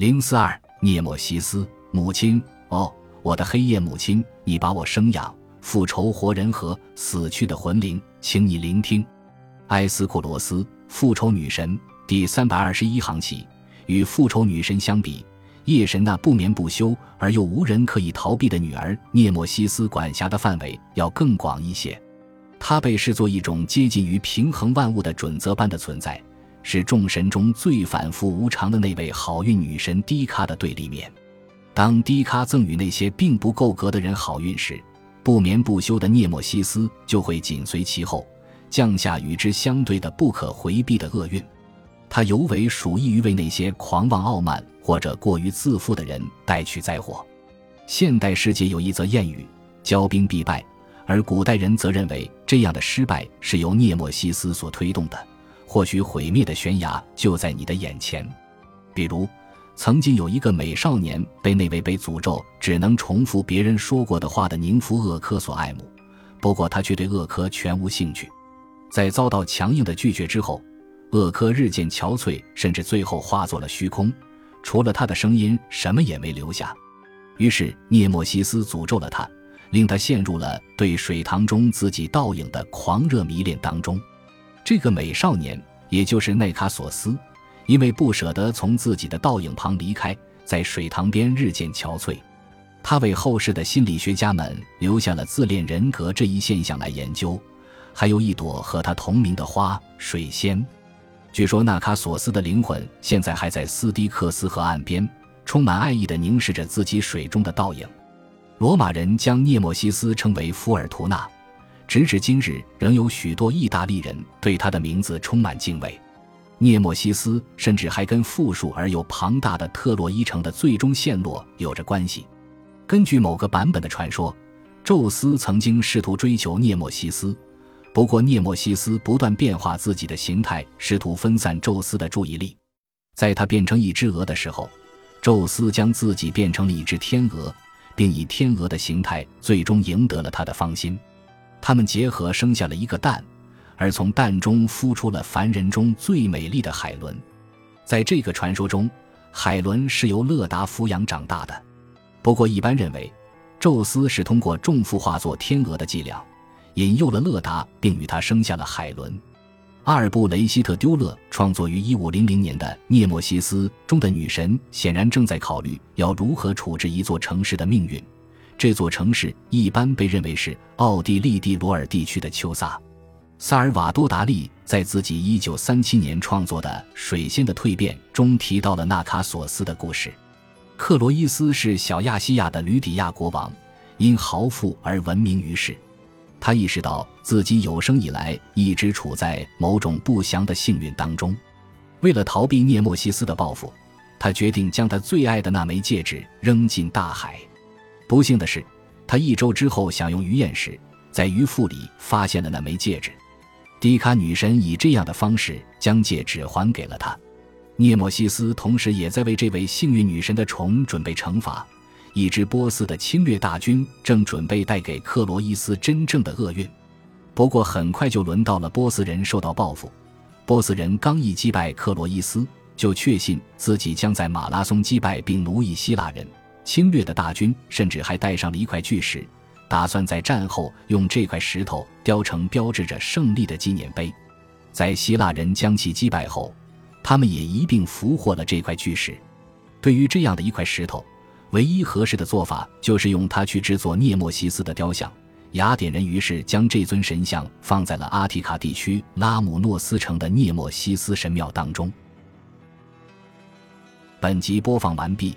零四二，涅莫西斯，母亲，哦，我的黑夜母亲，你把我生养，复仇活人和死去的魂灵，请你聆听。埃斯库罗斯，复仇女神，第三百二十一行起。与复仇女神相比，夜神那不眠不休而又无人可以逃避的女儿涅莫西斯管辖的范围要更广一些。她被视作一种接近于平衡万物的准则般的存在，是众神中最反复无常的那位好运女神迪卡的对立面。当迪卡赠予那些并不够格的人好运时，不眠不休的涅莫西斯就会紧随其后，降下与之相对的不可回避的厄运。他尤为属意于为那些狂妄傲慢或者过于自负的人带去灾祸。现代世界有一则谚语：“骄兵必败”，而古代人则认为这样的失败是由涅墨西斯所推动的。或许毁灭的悬崖就在你的眼前。比如，曾经有一个美少年被那位被诅咒只能重复别人说过的话的宁芙厄科所爱慕，不过他却对厄科全无兴趣。在遭到强硬的拒绝之后。厄科日渐憔悴，甚至最后化作了虚空，除了他的声音，什么也没留下。于是涅莫西斯诅咒了他，令他陷入了对水塘中自己倒影的狂热迷恋当中。这个美少年，也就是奈卡索斯，因为不舍得从自己的倒影旁离开，在水塘边日渐憔悴。他为后世的心理学家们留下了自恋人格这一现象来研究，还有一朵和他同名的花——水仙。据说纳卡索斯的灵魂现在还在斯蒂克斯河岸边，充满爱意地凝视着自己水中的倒影。罗马人将涅墨西斯称为福尔图纳，直至今日，仍有许多意大利人对他的名字充满敬畏。涅墨西斯甚至还跟富庶而又庞大的特洛伊城的最终陷落有着关系。根据某个版本的传说，宙斯曾经试图追求涅墨西斯。不过，涅墨西斯不断变化自己的形态，试图分散宙斯的注意力。在他变成一只鹅的时候，宙斯将自己变成了一只天鹅，并以天鹅的形态最终赢得了他的芳心。他们结合生下了一个蛋，而从蛋中孵出了凡人中最美丽的海伦。在这个传说中，海伦是由勒达抚养长大的。不过，一般认为，宙斯是通过重复化作天鹅的伎俩。引诱了勒达，并与他生下了海伦。阿尔布雷希特·丢勒创作于一五零零年的《涅墨西斯》中的女神，显然正在考虑要如何处置一座城市的命运。这座城市一般被认为是奥地利蒂罗尔地区的丘萨。萨尔瓦多·达利在自己一九三七年创作的《水仙的蜕变》中提到了纳卡索斯的故事。克罗伊斯是小亚细亚的吕底亚国王，因豪富而闻名于世。他意识到自己有生以来一直处在某种不祥的幸运当中，为了逃避涅墨西斯的报复，他决定将他最爱的那枚戒指扔进大海。不幸的是，他一周之后享用鱼宴时，在鱼腹里发现了那枚戒指。迪卡女神以这样的方式将戒指还给了他。涅墨西斯同时也在为这位幸运女神的虫准备惩罚。一支波斯的侵略大军正准备带给克罗伊斯真正的厄运，不过很快就轮到了波斯人受到报复。波斯人刚一击败克罗伊斯，就确信自己将在马拉松击败并奴役希腊人。侵略的大军甚至还带上了一块巨石，打算在战后用这块石头雕成标志着胜利的纪念碑。在希腊人将其击败后，他们也一并俘获了这块巨石。对于这样的一块石头。唯一合适的做法就是用它去制作涅墨西斯的雕像。雅典人于是将这尊神像放在了阿提卡地区拉姆诺斯城的涅墨西斯神庙当中。本集播放完毕，